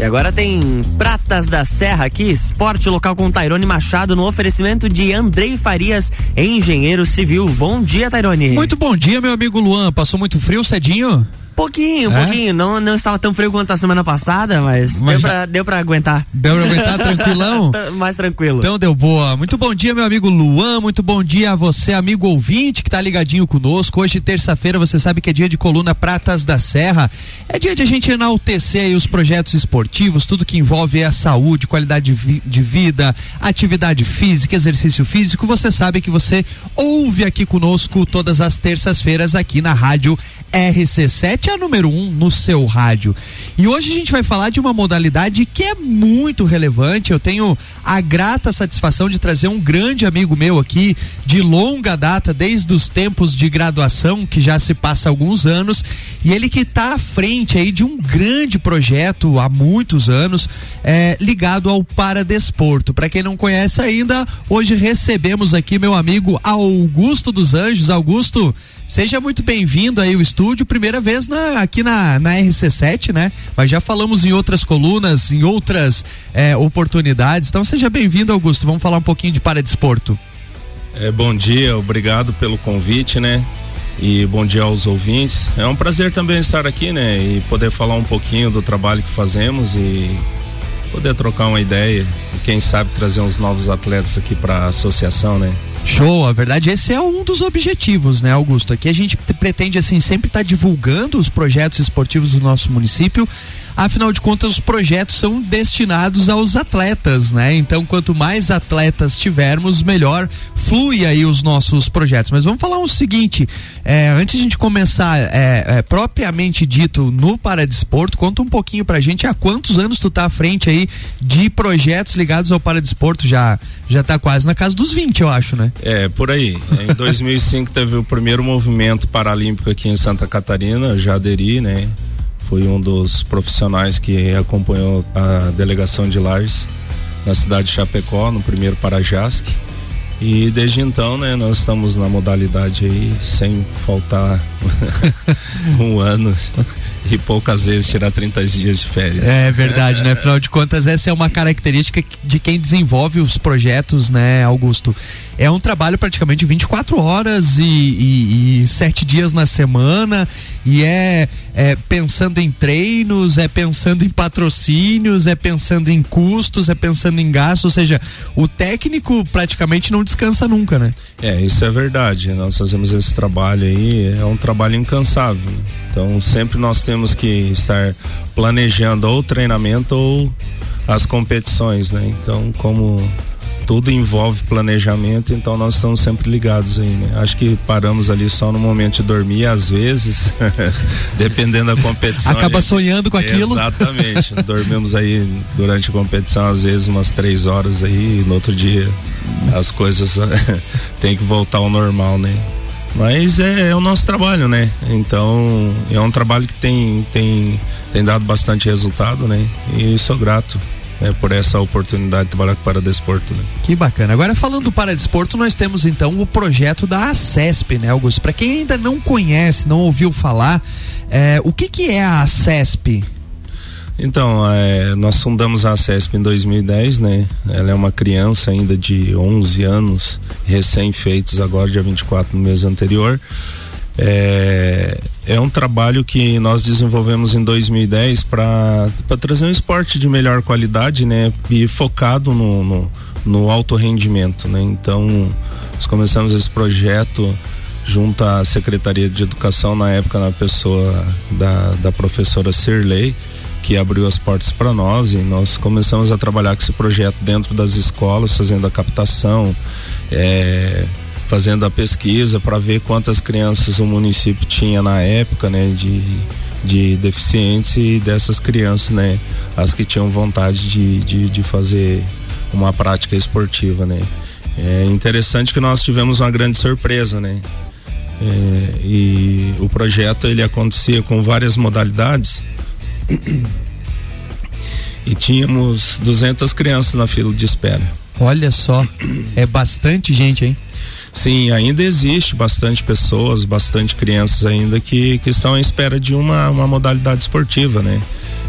E agora tem Pratas da Serra aqui, esporte local com Tairone Machado no oferecimento de Andrei Farias, engenheiro civil. Bom dia, Tairone. Muito bom dia, meu amigo Luan. Passou muito frio cedinho? Pouquinho, é? pouquinho. Não, não estava tão frio quanto a semana passada, mas, mas deu, pra, deu pra aguentar. Deu pra aguentar tranquilão? Mais tranquilo. Então deu boa. Muito bom dia, meu amigo Luan. Muito bom dia a você, amigo ouvinte, que tá ligadinho conosco. Hoje, terça-feira, você sabe que é dia de coluna Pratas da Serra. É dia de a gente enaltecer os projetos esportivos, tudo que envolve a saúde, qualidade de vida, atividade física, exercício físico. Você sabe que você ouve aqui conosco todas as terças-feiras aqui na Rádio RC7 é a número um no seu rádio. E hoje a gente vai falar de uma modalidade que é muito relevante. Eu tenho a grata satisfação de trazer um grande amigo meu aqui, de longa data, desde os tempos de graduação, que já se passa alguns anos, e ele que está à frente aí de um grande projeto há muitos anos, é, ligado ao paradesporto. Para quem não conhece ainda, hoje recebemos aqui meu amigo Augusto dos Anjos. Augusto, Seja muito bem-vindo aí ao estúdio, primeira vez na, aqui na, na RC7, né? Mas já falamos em outras colunas, em outras é, oportunidades. Então seja bem-vindo, Augusto. Vamos falar um pouquinho de paradesporto. É, bom dia, obrigado pelo convite, né? E bom dia aos ouvintes. É um prazer também estar aqui, né? E poder falar um pouquinho do trabalho que fazemos e poder trocar uma ideia e quem sabe trazer uns novos atletas aqui para a associação, né? Show, a verdade esse é um dos objetivos, né, Augusto? Aqui a gente pretende assim sempre estar tá divulgando os projetos esportivos do nosso município, Afinal de contas, os projetos são destinados aos atletas, né? Então, quanto mais atletas tivermos, melhor flui aí os nossos projetos. Mas vamos falar o seguinte: é, antes de a gente começar é, é, propriamente dito no Paradesporto, conta um pouquinho pra gente há quantos anos tu tá à frente aí de projetos ligados ao Paradesporto. Já, já tá quase na casa dos 20, eu acho, né? É, por aí. Em 2005 teve o primeiro movimento paralímpico aqui em Santa Catarina, já aderi, né? Fui um dos profissionais que acompanhou a delegação de Lages na cidade de Chapecó, no primeiro Parajasc. E desde então, né, nós estamos na modalidade aí, sem faltar um ano e poucas vezes tirar 30 dias de férias. É verdade, né? Afinal de contas, essa é uma característica de quem desenvolve os projetos, né, Augusto? É um trabalho praticamente 24 horas e, e, e sete dias na semana, e é, é pensando em treinos, é pensando em patrocínios, é pensando em custos, é pensando em gastos, ou seja, o técnico praticamente não descansa nunca, né? É, isso é verdade. Nós fazemos esse trabalho aí, é um trabalho incansável. Então sempre nós temos que estar planejando ou treinamento ou as competições, né? Então, como tudo envolve planejamento, então nós estamos sempre ligados aí, né? Acho que paramos ali só no momento de dormir, às vezes, dependendo da competição. Acaba gente... sonhando com aquilo. Exatamente. Dormimos aí durante a competição, às vezes, umas três horas aí, e no outro dia as coisas tem que voltar ao normal, né? Mas é, é, o nosso trabalho, né? Então é um trabalho que tem, tem, tem dado bastante resultado, né? E sou grato né, por essa oportunidade de trabalhar com o Paradesporto. Né? Que bacana. Agora falando do Paradesporto, nós temos então o projeto da ACESP, né, Augusto? Para quem ainda não conhece, não ouviu falar, é, o que que é a ACESP? Então, é, nós fundamos a CESP em 2010, né? Ela é uma criança ainda de 11 anos, recém-feitos agora, dia 24 no mês anterior. É, é um trabalho que nós desenvolvemos em 2010 para trazer um esporte de melhor qualidade, né? E focado no, no, no alto rendimento, né? Então, nós começamos esse projeto junto à Secretaria de Educação, na época, na pessoa da, da professora Sirley, que abriu as portas para nós e nós começamos a trabalhar com esse projeto dentro das escolas, fazendo a captação, é, fazendo a pesquisa para ver quantas crianças o município tinha na época, né, de, de deficientes e dessas crianças, né, as que tinham vontade de, de, de fazer uma prática esportiva, né. É interessante que nós tivemos uma grande surpresa, né. É, e o projeto ele acontecia com várias modalidades e tínhamos 200 crianças na fila de espera. Olha só, é bastante gente, hein? Sim, ainda existe bastante pessoas, bastante crianças ainda que, que estão à espera de uma, uma modalidade esportiva, né?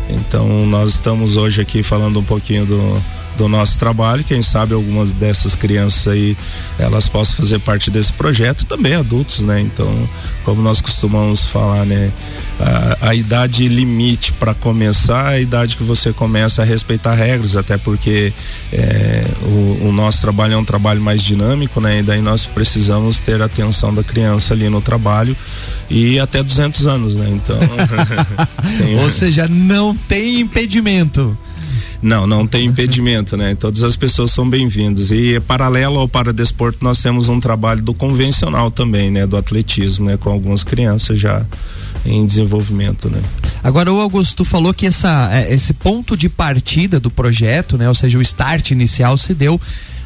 Então nós estamos hoje aqui falando um pouquinho do, do nosso trabalho. Quem sabe algumas dessas crianças aí elas possam fazer parte desse projeto também adultos, né? Então, como nós costumamos falar, né? A, a idade limite para começar é a idade que você começa a respeitar regras, até porque é, o, o, nosso trabalho é um trabalho mais dinâmico, né? E daí nós precisamos ter a atenção da criança ali no trabalho e até 200 anos, né? Então, tem... ou seja, não tem impedimento. Não, não tem impedimento, né? Todas as pessoas são bem-vindas. E paralelo ao paradesporto, nós temos um trabalho do convencional também, né? Do atletismo, né? Com algumas crianças já em desenvolvimento, né? Agora o Augusto falou que essa, é, esse ponto de partida do projeto, né? Ou seja, o start inicial se deu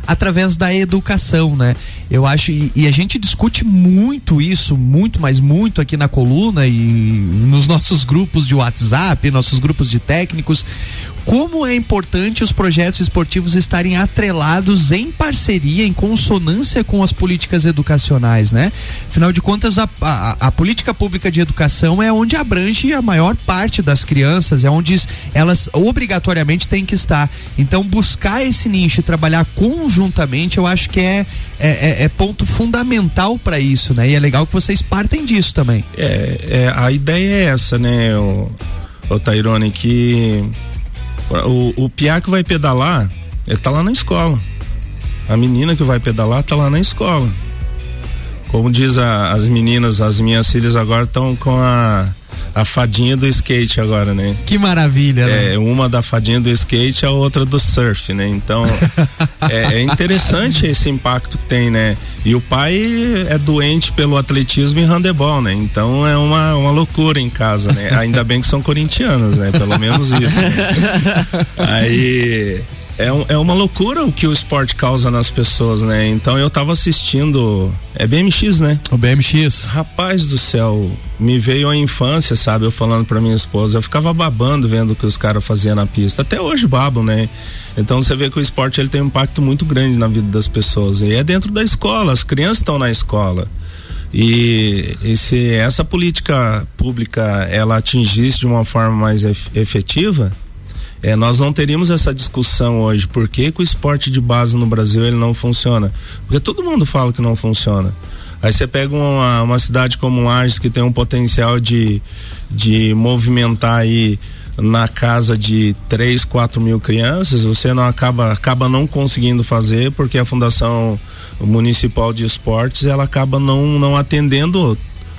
através da educação, né? Eu acho, e, e, a gente discute muito isso, muito, mas muito aqui na coluna e nos nossos grupos de WhatsApp, nossos grupos de técnicos, como é importante os projetos esportivos estarem atrelados em parceria, em consonância com as políticas educacionais, né? Afinal de contas, a, a, a política pública de educação é onde abrange a maior parte das crianças, é onde elas obrigatoriamente têm que estar. Então, buscar esse nicho e trabalhar conjuntamente, eu acho que é, é, é, é ponto fundamental para isso, né? E é legal que vocês partem disso também. É, é a ideia é essa, né, o, o Tairone, que o, o piá que vai pedalar, ele tá lá na escola. A menina que vai pedalar tá lá na escola. Como diz a, as meninas, as minhas filhas agora estão com a a fadinha do skate agora, né? Que maravilha, né? É, uma da fadinha do skate, a outra do surf, né? Então, é, é, interessante esse impacto que tem, né? E o pai é doente pelo atletismo e handebol, né? Então é uma, uma loucura em casa, né? Ainda bem que são corintianos, né? Pelo menos isso. Né? Aí é, um, é uma loucura o que o esporte causa nas pessoas, né? Então eu tava assistindo. É BMX, né? O BMX. Rapaz do céu, me veio a infância, sabe? Eu falando pra minha esposa, eu ficava babando vendo o que os caras faziam na pista. Até hoje babam, né? Então você vê que o esporte ele tem um impacto muito grande na vida das pessoas. E é dentro da escola, as crianças estão na escola. E, e se essa política pública ela atingisse de uma forma mais efetiva, é, nós não teríamos essa discussão hoje. Por que, que o esporte de base no Brasil ele não funciona? Porque todo mundo fala que não funciona. Aí você pega uma, uma cidade como Lages que tem um potencial de, de movimentar aí na casa de 3, 4 mil crianças, você não acaba, acaba não conseguindo fazer porque a Fundação Municipal de Esportes ela acaba não, não atendendo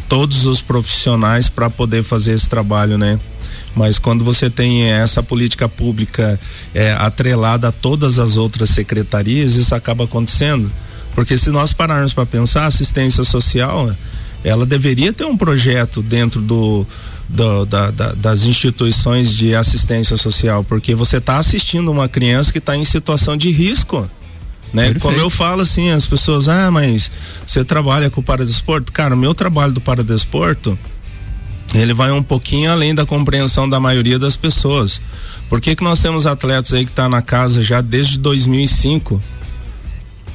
todos os profissionais para poder fazer esse trabalho, né? Mas quando você tem essa política pública é, atrelada a todas as outras secretarias, isso acaba acontecendo. Porque se nós pararmos para pensar, assistência social, ela deveria ter um projeto dentro do, do da, da, das instituições de assistência social, porque você está assistindo uma criança que está em situação de risco. Né? Como eu falo assim, as pessoas, ah, mas você trabalha com o paradesporto? Cara, o meu trabalho do paradesporto ele vai um pouquinho além da compreensão da maioria das pessoas. Por que, que nós temos atletas aí que estão tá na casa já desde 2005?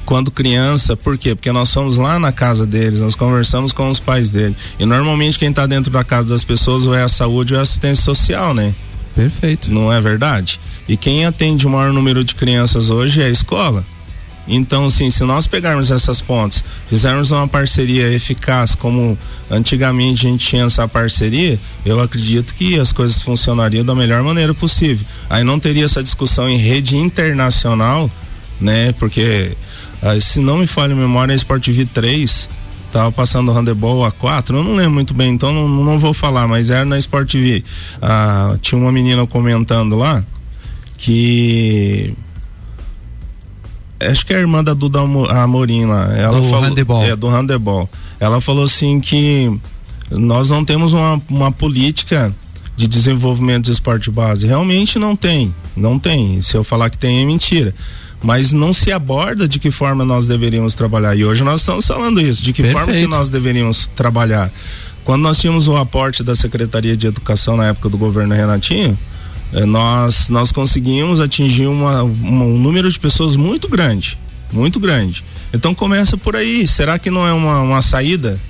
Quando criança, por quê? Porque nós somos lá na casa deles, nós conversamos com os pais dele. E normalmente quem está dentro da casa das pessoas ou é a saúde ou é a assistência social, né? Perfeito. Não é verdade? E quem atende o maior número de crianças hoje é a escola. Então, assim, se nós pegarmos essas pontes, fizermos uma parceria eficaz, como antigamente a gente tinha essa parceria, eu acredito que as coisas funcionariam da melhor maneira possível. Aí não teria essa discussão em rede internacional, né? Porque, ah, se não me falha a memória, a Sport TV 3 tava passando o handebol a 4, eu não lembro muito bem, então não, não vou falar, mas era na Sport. Ah, tinha uma menina comentando lá que acho que é a irmã da Duda Amorim lá. Ela do falou, handebol. É, do handebol. Ela falou assim que nós não temos uma, uma política de desenvolvimento de esporte base. Realmente não tem, não tem. Se eu falar que tem é mentira. Mas não se aborda de que forma nós deveríamos trabalhar. E hoje nós estamos falando isso, de que Perfeito. forma que nós deveríamos trabalhar. Quando nós tínhamos o aporte da Secretaria de Educação na época do governo Renatinho, nós, nós conseguimos atingir uma, uma, um número de pessoas muito grande, muito grande. Então começa por aí. Será que não é uma, uma saída?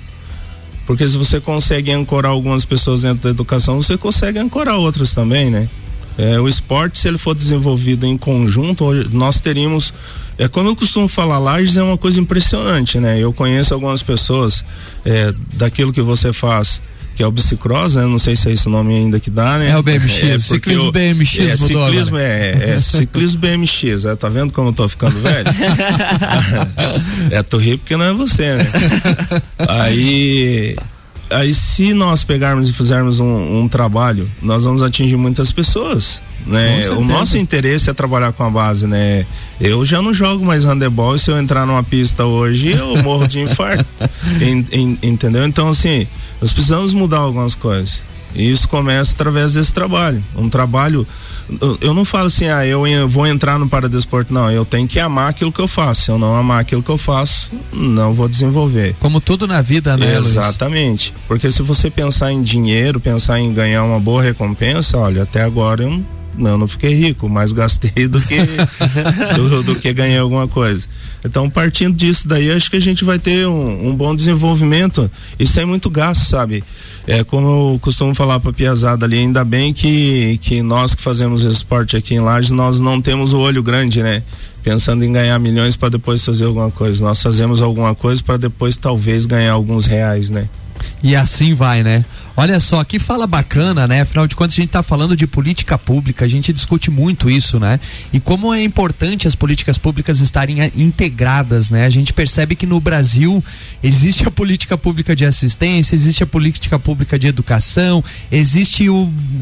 Porque se você consegue ancorar algumas pessoas dentro da educação, você consegue ancorar outras também, né? É, o esporte, se ele for desenvolvido em conjunto, nós teríamos. É como eu costumo falar, Lages é uma coisa impressionante, né? Eu conheço algumas pessoas é, daquilo que você faz que é o bicicross, né? Não sei se é esse nome ainda que dá, né? É o BMX, é, ciclismo BMX é, ciclismo é, é, ciclismo BMX, é, tá vendo como eu tô ficando velho? é, tô rindo porque não é você, né? Aí aí se nós pegarmos e fizermos um, um trabalho, nós vamos atingir muitas pessoas. Né? O nosso interesse é trabalhar com a base, né? Eu já não jogo mais handebol e se eu entrar numa pista hoje, eu morro de infarto. en, en, entendeu? Então, assim, nós precisamos mudar algumas coisas. E isso começa através desse trabalho. Um trabalho. Eu não falo assim, ah, eu vou entrar no paradesporto. Não, eu tenho que amar aquilo que eu faço. Se eu não amar aquilo que eu faço, não vou desenvolver. Como tudo na vida, né? Exatamente. Luiz? Porque se você pensar em dinheiro, pensar em ganhar uma boa recompensa, olha, até agora eu não não, não fiquei rico, mas gastei do que do, do, que ganhei alguma coisa. Então, partindo disso daí, acho que a gente vai ter um, um bom desenvolvimento e sem muito gasto, sabe? É como eu costumo falar para piazada ali, ainda bem que que nós que fazemos esporte aqui em Lages, nós não temos o olho grande, né? Pensando em ganhar milhões para depois fazer alguma coisa. Nós fazemos alguma coisa para depois talvez ganhar alguns reais, né? E assim vai, né? Olha só, que fala bacana, né? Afinal de contas, a gente está falando de política pública, a gente discute muito isso, né? E como é importante as políticas públicas estarem integradas, né? A gente percebe que no Brasil existe a política pública de assistência, existe a política pública de educação, existe o,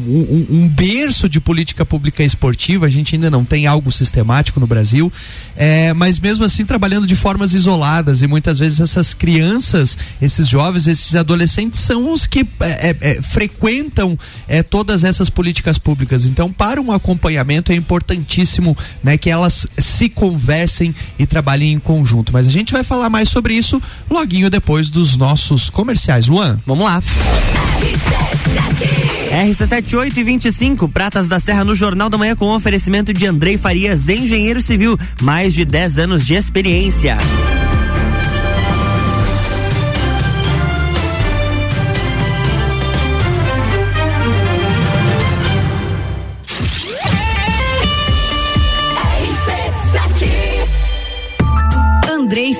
um, um, berço de política pública esportiva, a gente ainda não tem algo sistemático no Brasil, é, mas mesmo assim trabalhando de formas isoladas e muitas vezes essas crianças, esses jovens, esses adolescentes são os que é, é, é, frequentam é, todas essas políticas públicas. Então, para um acompanhamento é importantíssimo né, que elas se conversem e trabalhem em conjunto. Mas a gente vai falar mais sobre isso loguinho depois dos nossos comerciais. Luan? Vamos lá. RC78 e 25, Pratas da Serra no Jornal da Manhã com oferecimento de Andrei Farias, engenheiro civil, mais de 10 anos de experiência.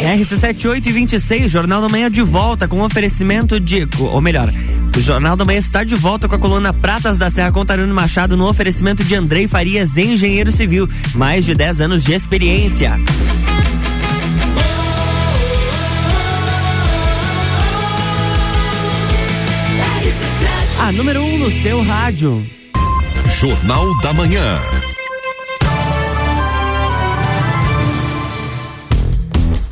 RC78 e 26, Jornal da Manhã de volta com oferecimento de. Ou melhor, o Jornal da Manhã está de volta com a coluna Pratas da Serra Contarino Machado no oferecimento de Andrei Farias, engenheiro civil. Mais de 10 anos de experiência. A número 1 um no seu rádio. Jornal da Manhã.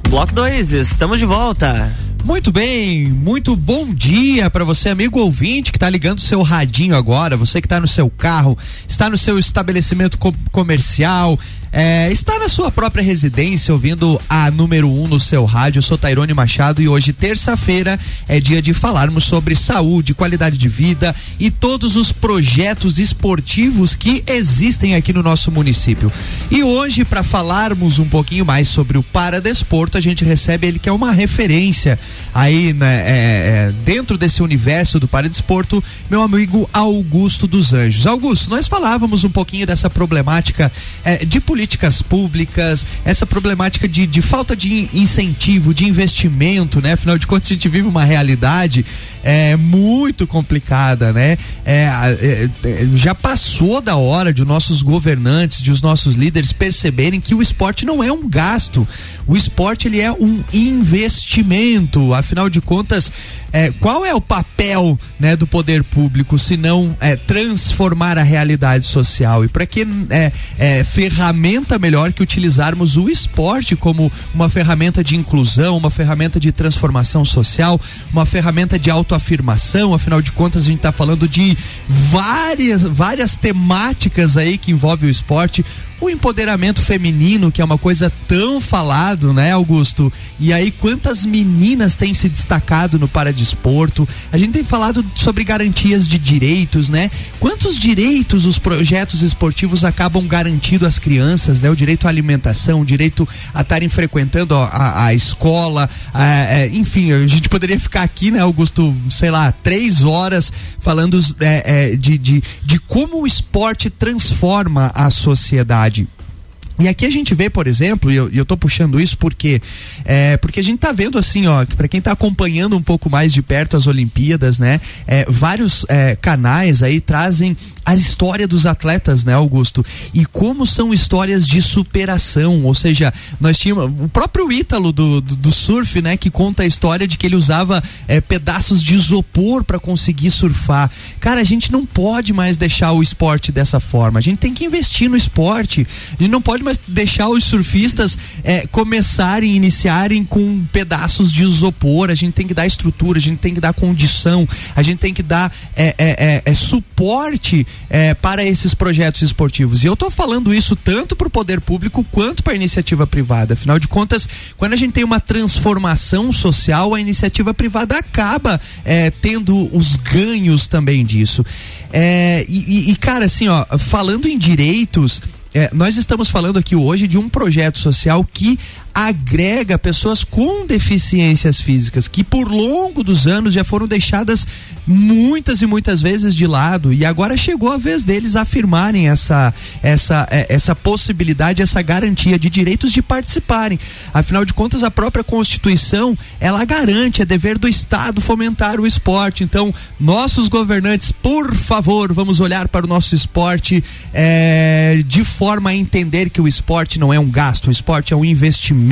Bloco 2, estamos de volta. Muito bem, muito bom dia para você, amigo ouvinte, que está ligando o seu radinho agora, você que está no seu carro, está no seu estabelecimento co comercial, é, está na sua própria residência ouvindo a número 1 um no seu rádio. Eu sou Tairone Machado e hoje, terça-feira, é dia de falarmos sobre saúde, qualidade de vida e todos os projetos esportivos que existem aqui no nosso município. E hoje, para falarmos um pouquinho mais sobre o Paradesporto, a gente recebe ele que é uma referência aí né, é, é, dentro desse universo do Paradesporto, meu amigo Augusto dos Anjos. Augusto, nós falávamos um pouquinho dessa problemática é, de política políticas públicas, essa problemática de, de falta de incentivo, de investimento, né? Afinal de contas, a gente vive uma realidade é, muito complicada, né? É, é, é, já passou da hora de os nossos governantes, de os nossos líderes perceberem que o esporte não é um gasto, o esporte ele é um investimento. Afinal de contas, é, qual é o papel né, do poder público se não é, transformar a realidade social? E para que é, é, ferramenta melhor que utilizarmos o esporte como uma ferramenta de inclusão, uma ferramenta de transformação social, uma ferramenta de autoafirmação? Afinal de contas, a gente está falando de várias, várias temáticas aí que envolvem o esporte o empoderamento feminino, que é uma coisa tão falado, né, Augusto? E aí, quantas meninas têm se destacado no paradesporto? A gente tem falado sobre garantias de direitos, né? Quantos direitos os projetos esportivos acabam garantindo às crianças, né? O direito à alimentação, o direito a estarem frequentando a, a, a escola, a, é, enfim, a gente poderia ficar aqui, né, Augusto, sei lá, três horas falando é, é, de, de, de como o esporte transforma a sociedade. E aqui a gente vê, por exemplo, e eu, tô puxando isso porque é, porque a gente tá vendo assim, ó, para quem tá acompanhando um pouco mais de perto as Olimpíadas, né? É, vários é, canais aí trazem a história dos atletas, né, Augusto? E como são histórias de superação, ou seja, nós tínhamos o próprio Ítalo do, do, do surf, né, que conta a história de que ele usava é, pedaços de isopor para conseguir surfar. Cara, a gente não pode mais deixar o esporte dessa forma. A gente tem que investir no esporte. A gente não pode mais deixar os surfistas é, começarem, iniciarem com pedaços de isopor. A gente tem que dar estrutura, a gente tem que dar condição, a gente tem que dar é, é, é, é suporte é, para esses projetos esportivos. E eu estou falando isso tanto para o poder público quanto para a iniciativa privada. Afinal de contas, quando a gente tem uma transformação social, a iniciativa privada acaba tendo os ganhos também disso. É, e, e, cara, assim, ó, falando em direitos, é, nós estamos falando aqui hoje de um projeto social que agrega pessoas com deficiências físicas que por longo dos anos já foram deixadas muitas e muitas vezes de lado e agora chegou a vez deles afirmarem essa essa é, essa possibilidade, essa garantia de direitos de participarem. Afinal de contas, a própria Constituição ela garante, é dever do Estado fomentar o esporte. Então, nossos governantes, por favor, vamos olhar para o nosso esporte é, de forma a entender que o esporte não é um gasto, o esporte é um investimento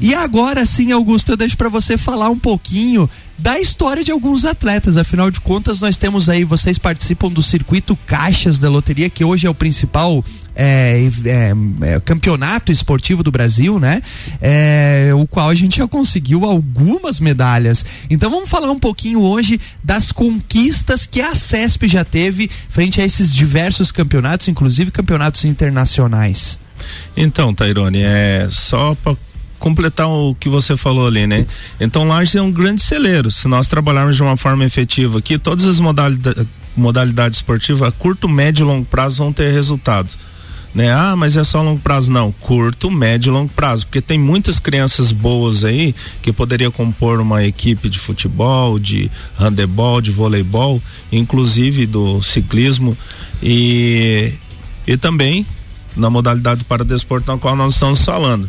E agora sim, Augusto, eu deixo para você falar um pouquinho da história de alguns atletas. Afinal de contas, nós temos aí, vocês participam do circuito Caixas da Loteria, que hoje é o principal é, é, é, campeonato esportivo do Brasil, né? É, o qual a gente já conseguiu algumas medalhas. Então vamos falar um pouquinho hoje das conquistas que a CESP já teve frente a esses diversos campeonatos, inclusive campeonatos internacionais. Então, Tairone, é só para completar o que você falou ali, né? Então, Lages é um grande celeiro. Se nós trabalharmos de uma forma efetiva aqui, todas as modalidades, modalidades esportivas, a curto, médio e longo prazo vão ter resultado. Né? Ah, mas é só longo prazo. Não, curto, médio e longo prazo. Porque tem muitas crianças boas aí que poderia compor uma equipe de futebol, de handebol, de voleibol, inclusive do ciclismo. E, e também na modalidade para desporto na qual nós estamos falando.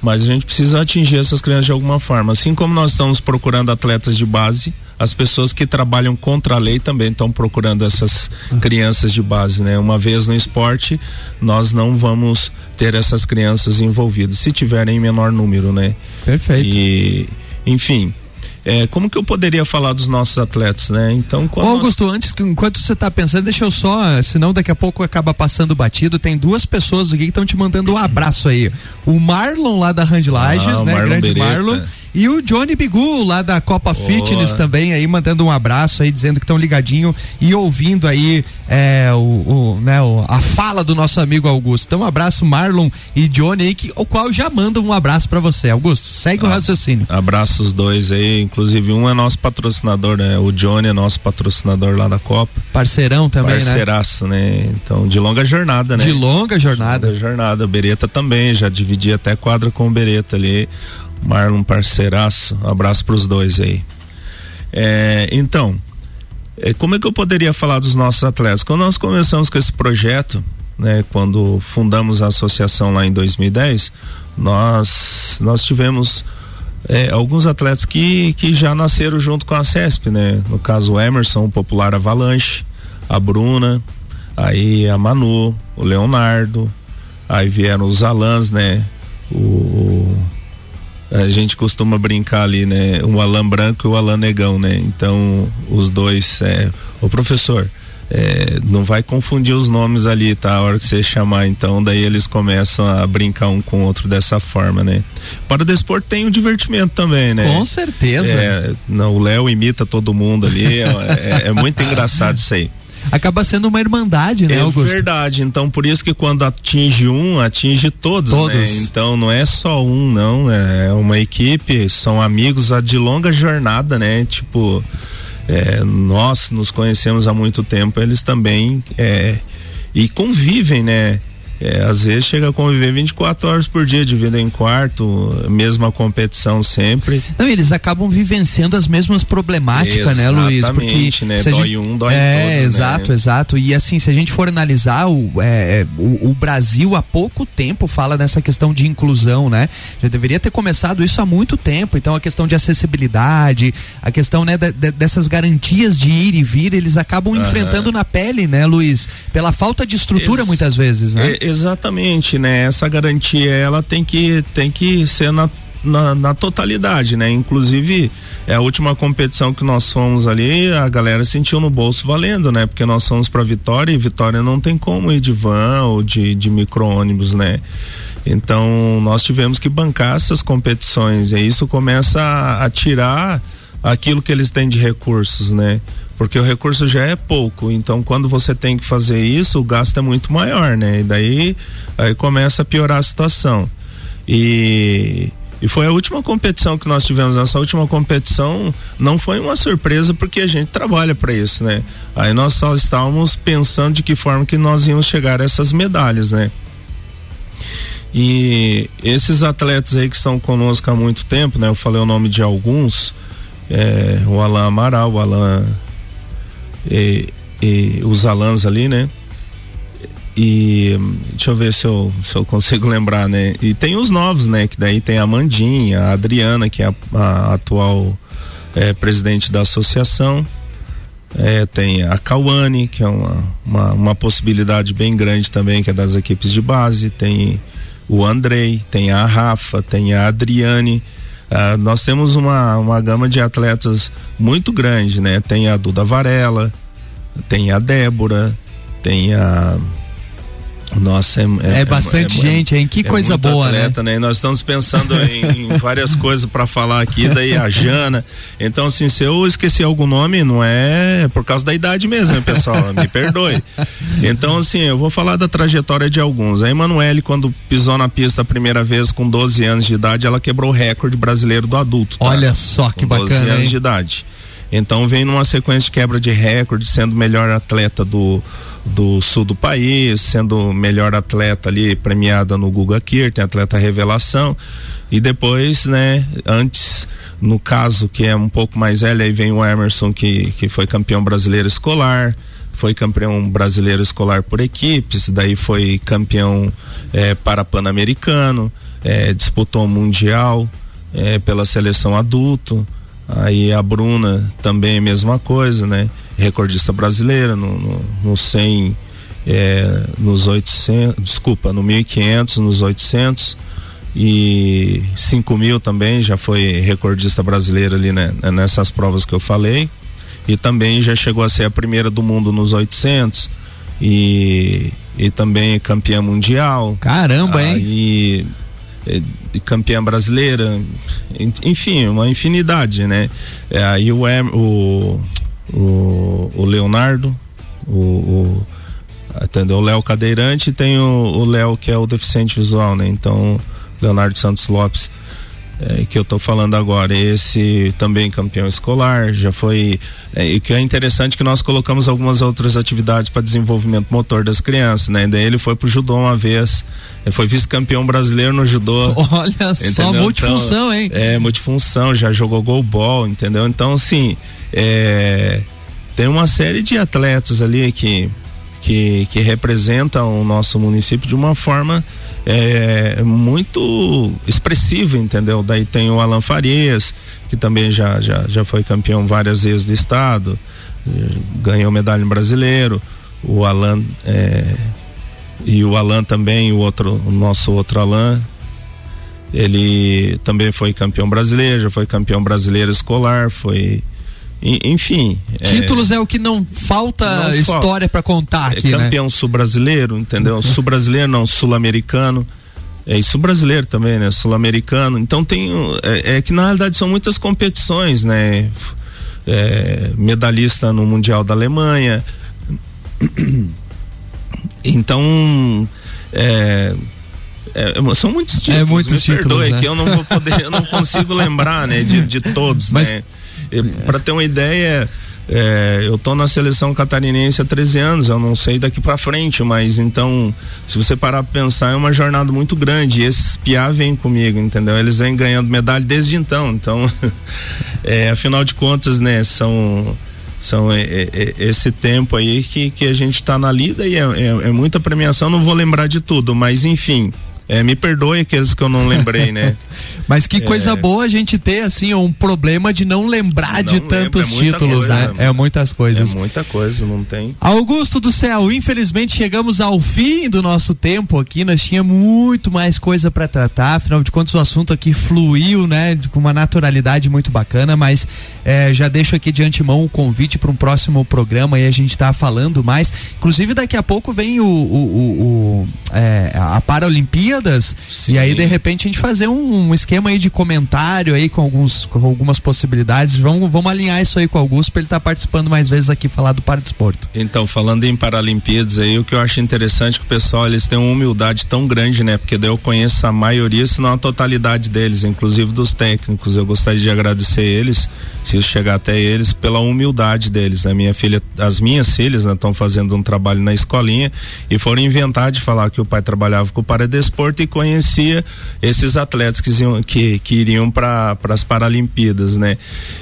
Mas a gente precisa atingir essas crianças de alguma forma. Assim como nós estamos procurando atletas de base, as pessoas que trabalham contra a lei também estão procurando essas crianças de base, né? Uma vez no esporte, nós não vamos ter essas crianças envolvidas, se tiverem em menor número, né? Perfeito. E, enfim, é, como que eu poderia falar dos nossos atletas, né? Então, Ô, Augusto, nós... antes, enquanto você está pensando, deixa eu só, senão daqui a pouco acaba passando batido. Tem duas pessoas aqui que estão te mandando um abraço aí. O Marlon lá da Randlages, ah, né? Marlon Grande Beretta. Marlon e o Johnny Bigu, lá da Copa Fitness também, aí mandando um abraço aí, dizendo que estão ligadinho e ouvindo aí é, o, o, né, o, a fala do nosso amigo Augusto. Então, um abraço, Marlon e Johnny aí, que, o qual já manda um abraço para você. Augusto, segue ah, o raciocínio. Abraço os dois aí, inclusive um é nosso patrocinador, né? O Johnny é nosso patrocinador lá da Copa. Parceirão também, né? Parceiraço, né? Então, de longa jornada, né? De longa jornada. De longa jornada. O Bereta também, já dividi até quadra com o Bereta ali. Marlon parceiraço, um abraço para os dois aí. É, então, é, como é que eu poderia falar dos nossos atletas? Quando nós começamos com esse projeto, né, quando fundamos a associação lá em 2010, nós nós tivemos é, alguns atletas que, que já nasceram junto com a CESP, né? No caso o Emerson, o popular Avalanche, a Bruna, aí a Manu, o Leonardo, aí vieram os Alans, né? O, a gente costuma brincar ali, né? O Alan Branco e o Alan Negão, né? Então, os dois, é, o professor, é, não vai confundir os nomes ali, tá? A hora que você chamar, então, daí eles começam a brincar um com o outro dessa forma, né? Para o desporto tem o divertimento também, né? Com certeza. É, não, o Léo imita todo mundo ali, é, é, é muito engraçado isso aí acaba sendo uma irmandade, né, é Augusto? É verdade. Então, por isso que quando atinge um, atinge todos, né? todos. Né? Então, não é só um, não. É uma equipe, são amigos de longa jornada, né? Tipo, é, nós nos conhecemos há muito tempo, eles também é, e convivem, né? É, às vezes chega a conviver 24 horas por dia, de vida em quarto, mesma competição sempre. Não, eles acabam vivenciando as mesmas problemáticas, né, Luiz? Porque né? dói gente, um, dói é, todos. Né? Exato, né? exato. E assim, se a gente for analisar, o, é, o, o, Brasil há pouco tempo fala nessa questão de inclusão, né? Já deveria ter começado isso há muito tempo. Então a questão de acessibilidade, a questão né, de, de, dessas garantias de ir e vir, eles acabam uhum. enfrentando na pele, né, Luiz? Pela falta de estrutura Ex muitas vezes, né? É, Exatamente, né? Essa garantia ela tem que tem que ser na, na, na, totalidade, né? Inclusive, é a última competição que nós fomos ali, a galera sentiu no bolso valendo, né? Porque nós fomos para Vitória e Vitória não tem como ir de van ou de, de micro-ônibus, né? Então, nós tivemos que bancar essas competições e isso começa a, a tirar aquilo que eles têm de recursos, né? porque o recurso já é pouco. Então, quando você tem que fazer isso, o gasto é muito maior, né? E daí aí começa a piorar a situação. E e foi a última competição que nós tivemos. Essa última competição não foi uma surpresa porque a gente trabalha para isso, né? Aí nós só estávamos pensando de que forma que nós íamos chegar a essas medalhas, né? E esses atletas aí que estão conosco há muito tempo, né? Eu falei o nome de alguns, é, o Alain Amaral, o Alain e, e os Alans ali, né? E deixa eu ver se eu, se eu consigo lembrar, né? E tem os novos, né? Que daí tem a Mandinha, a Adriana, que é a, a atual é, presidente da associação. É, tem a Cauane, que é uma, uma, uma, possibilidade bem grande também, que é das equipes de base. Tem o Andrei, tem a Rafa, tem a Adriane. Uh, nós temos uma, uma gama de atletas muito grande, né? Tem a Duda Varela, tem a Débora, tem a nossa, é, é, é bastante é, gente, hein? Que é coisa boa, né? atleta, né? né? Nós estamos pensando em, em várias coisas para falar aqui, daí a Jana. Então, assim, se eu esqueci algum nome, não é por causa da idade mesmo, hein, pessoal? Me perdoe. Então, assim, eu vou falar da trajetória de alguns. A Emanuele, quando pisou na pista a primeira vez com 12 anos de idade, ela quebrou o recorde brasileiro do adulto. Tá? Olha só que com bacana. 12 anos hein? de idade. Então vem numa sequência de quebra de recorde, sendo melhor atleta do, do sul do país, sendo melhor atleta ali premiada no Guga Kirten, atleta revelação. E depois, né, antes, no caso que é um pouco mais velho, aí vem o Emerson que, que foi campeão brasileiro escolar, foi campeão brasileiro escolar por equipes, daí foi campeão é, para pan-americano, é, disputou o mundial é, pela seleção adulto. Aí a Bruna também é a mesma coisa, né? Recordista brasileira no, no, no 100, é, nos 800, desculpa, no 1500, nos 800 e 5 mil também já foi recordista brasileira ali né, nessas provas que eu falei e também já chegou a ser a primeira do mundo nos 800 e, e também campeã mundial. Caramba, hein? E é, campeã brasileira, enfim, uma infinidade, né? É, aí o, o, o, o Leonardo, o? O Léo Cadeirante e tem o Léo que é o deficiente visual, né? Então, Leonardo Santos Lopes é, que eu estou falando agora. Esse também campeão escolar, já foi. É, e que é interessante que nós colocamos algumas outras atividades para desenvolvimento motor das crianças, né? Daí ele foi pro judô uma vez, ele foi vice-campeão brasileiro no judô. Olha entendeu? só, multifunção, então, hein? É, multifunção, já jogou golbol, entendeu? Então, assim, é, tem uma série de atletas ali que que, que representam o nosso município de uma forma é, muito expressiva, entendeu? Daí tem o Alan Farias, que também já, já, já foi campeão várias vezes do estado, ganhou medalha brasileiro, o Alan é, e o Alan também, o outro, o nosso outro Alan, ele também foi campeão brasileiro, já foi campeão brasileiro escolar, foi enfim. É Títulos é, é, o que não falta não história para contar é aqui, é campeão né? sul-brasileiro, entendeu? sul-brasileiro não, sul-americano. É isso brasileiro também, né? Sul-americano. Então tem. É, é, que na realidade são muitas competições, né? É, medalhista no Mundial da Alemanha. Então. É, é, são muitos títulos. É muitos me títulos, perdoe, né? que eu não vou poder, eu não consigo lembrar, né, de, de todos, Mas, né? Para ter uma ideia, é, eu tô na seleção catarinense há 13 anos, eu não sei daqui para frente, mas então, se você parar pra pensar, é uma jornada muito grande. E esses piá vêm comigo, entendeu? Eles vêm ganhando medalha desde então. Então, é, afinal de contas, né, são são é, é, é, esse tempo aí que, que a gente está na lida e é, é, muita premiação, não vou lembrar de tudo, mas enfim, é, me perdoe aqueles que eu não lembrei, né? Mas que coisa é... boa a gente ter, assim, um problema de não lembrar não de tantos é títulos, coisa, né? É muitas coisas. É muita coisa, não tem. Augusto do céu, infelizmente chegamos ao fim do nosso tempo aqui. Nós tínhamos muito mais coisa para tratar. Afinal de contas, o assunto aqui fluiu, né? Com uma naturalidade muito bacana. Mas é, já deixo aqui de antemão o convite para um próximo programa e a gente tá falando mais. Inclusive, daqui a pouco vem o, o, o, o é, a Paralimpíada Sim. E aí, de repente, a gente fazer um, um, esquema aí de comentário aí com, alguns, com algumas possibilidades. Vamos, vamos alinhar isso aí com o Augusto para ele estar tá participando mais vezes aqui falar do Paradesporto. Então, falando em Paralimpíadas aí, o que eu acho interessante é que o pessoal eles têm uma humildade tão grande, né? Porque daí eu conheço a maioria, se não a totalidade deles, inclusive dos técnicos. Eu gostaria de agradecer eles, se isso chegar até eles, pela humildade deles. A né? minha filha, as minhas filhas, estão né, fazendo um trabalho na escolinha e foram inventar de falar que o pai trabalhava com o Paradesporto e conhecia esses atletas que, iam, que, que iriam para as Paralimpíadas, né?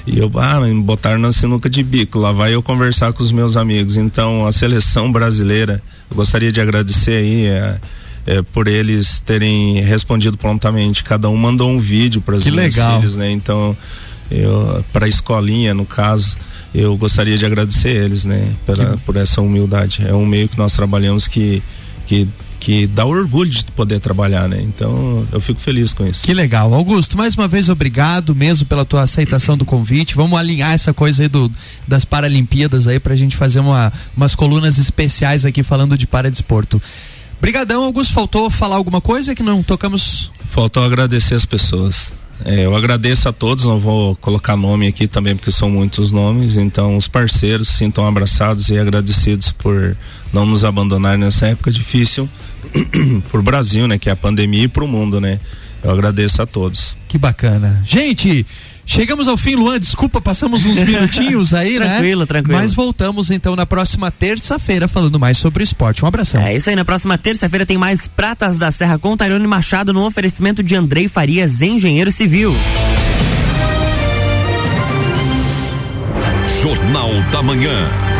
E eu, ah, me botaram na sinuca de bico, lá vai eu conversar com os meus amigos. Então, a seleção brasileira, eu gostaria de agradecer aí. É, é, por eles terem respondido prontamente. Cada um mandou um vídeo para as minhas filhas, né? Então, para a escolinha, no caso, eu gostaria de agradecer eles, né? Pela, por essa humildade. É um meio que nós trabalhamos que, que que dá orgulho de poder trabalhar, né? Então eu fico feliz com isso. Que legal. Augusto, mais uma vez obrigado mesmo pela tua aceitação do convite. Vamos alinhar essa coisa aí do, das Paralimpíadas aí pra gente fazer uma, umas colunas especiais aqui falando de paradesporto. Brigadão, Augusto. Faltou falar alguma coisa que não tocamos? Faltou agradecer as pessoas. É, eu agradeço a todos, não vou colocar nome aqui também porque são muitos nomes, então os parceiros se sintam abraçados e agradecidos por não nos abandonar nessa época difícil por Brasil, né, que é a pandemia e para o mundo, né. Eu agradeço a todos. Que bacana. Gente, Chegamos ao fim, Luan. Desculpa, passamos uns minutinhos aí, tranquilo, né? Tranquilo, tranquilo. Mas voltamos então na próxima terça-feira falando mais sobre esporte. Um abração. É isso aí, na próxima terça-feira tem mais Pratas da Serra com Tarione Machado no oferecimento de Andrei Farias, engenheiro civil. Jornal da Manhã.